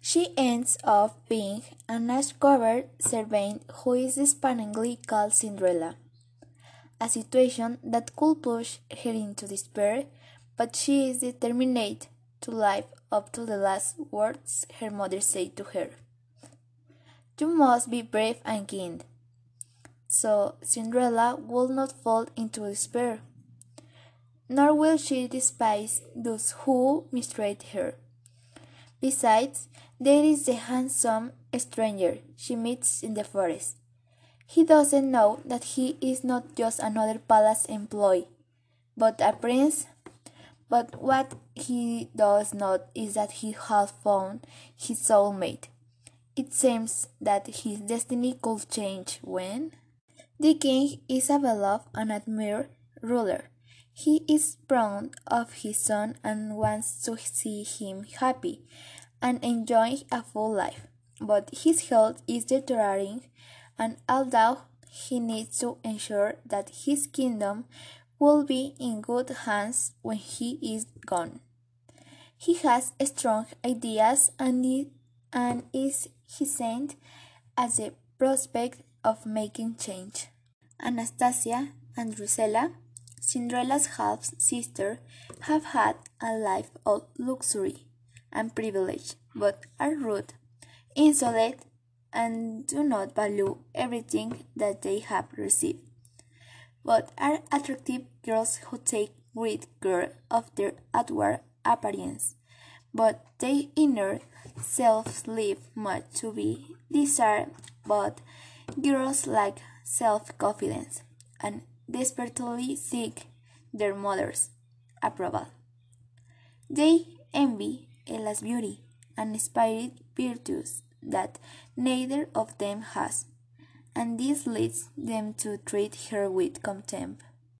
She ends up being an ash-covered servant who is despairingly called Cinderella, a situation that could push her into despair, but she is determined to live up to the last words her mother said to her. You must be brave and kind. So Cinderella will not fall into despair, nor will she despise those who mistreat her. Besides, there is the handsome stranger she meets in the forest. He doesn't know that he is not just another palace employee, but a prince. But what he does not is that he has found his soulmate. It seems that his destiny could change when the king is a beloved and admired ruler. He is proud of his son and wants to see him happy and enjoying a full life. But his health is deteriorating, and although he needs to ensure that his kingdom will be in good hands when he is gone. He has strong ideas and, is hesitant at the prospect of making change. Anastasia and Drusilla, Cinderella's half sister, have had a life of luxury and privilege, but are rude, insolent, and do not value everything that they have received, but are attractive girls who take great care of their outward appearance, but their inner selves leave much to be desired. But girls lack self-confidence and desperately seek their mother's approval. They envy Ella's beauty and spirit virtues that neither of them has, and this leads them to treat her with contempt.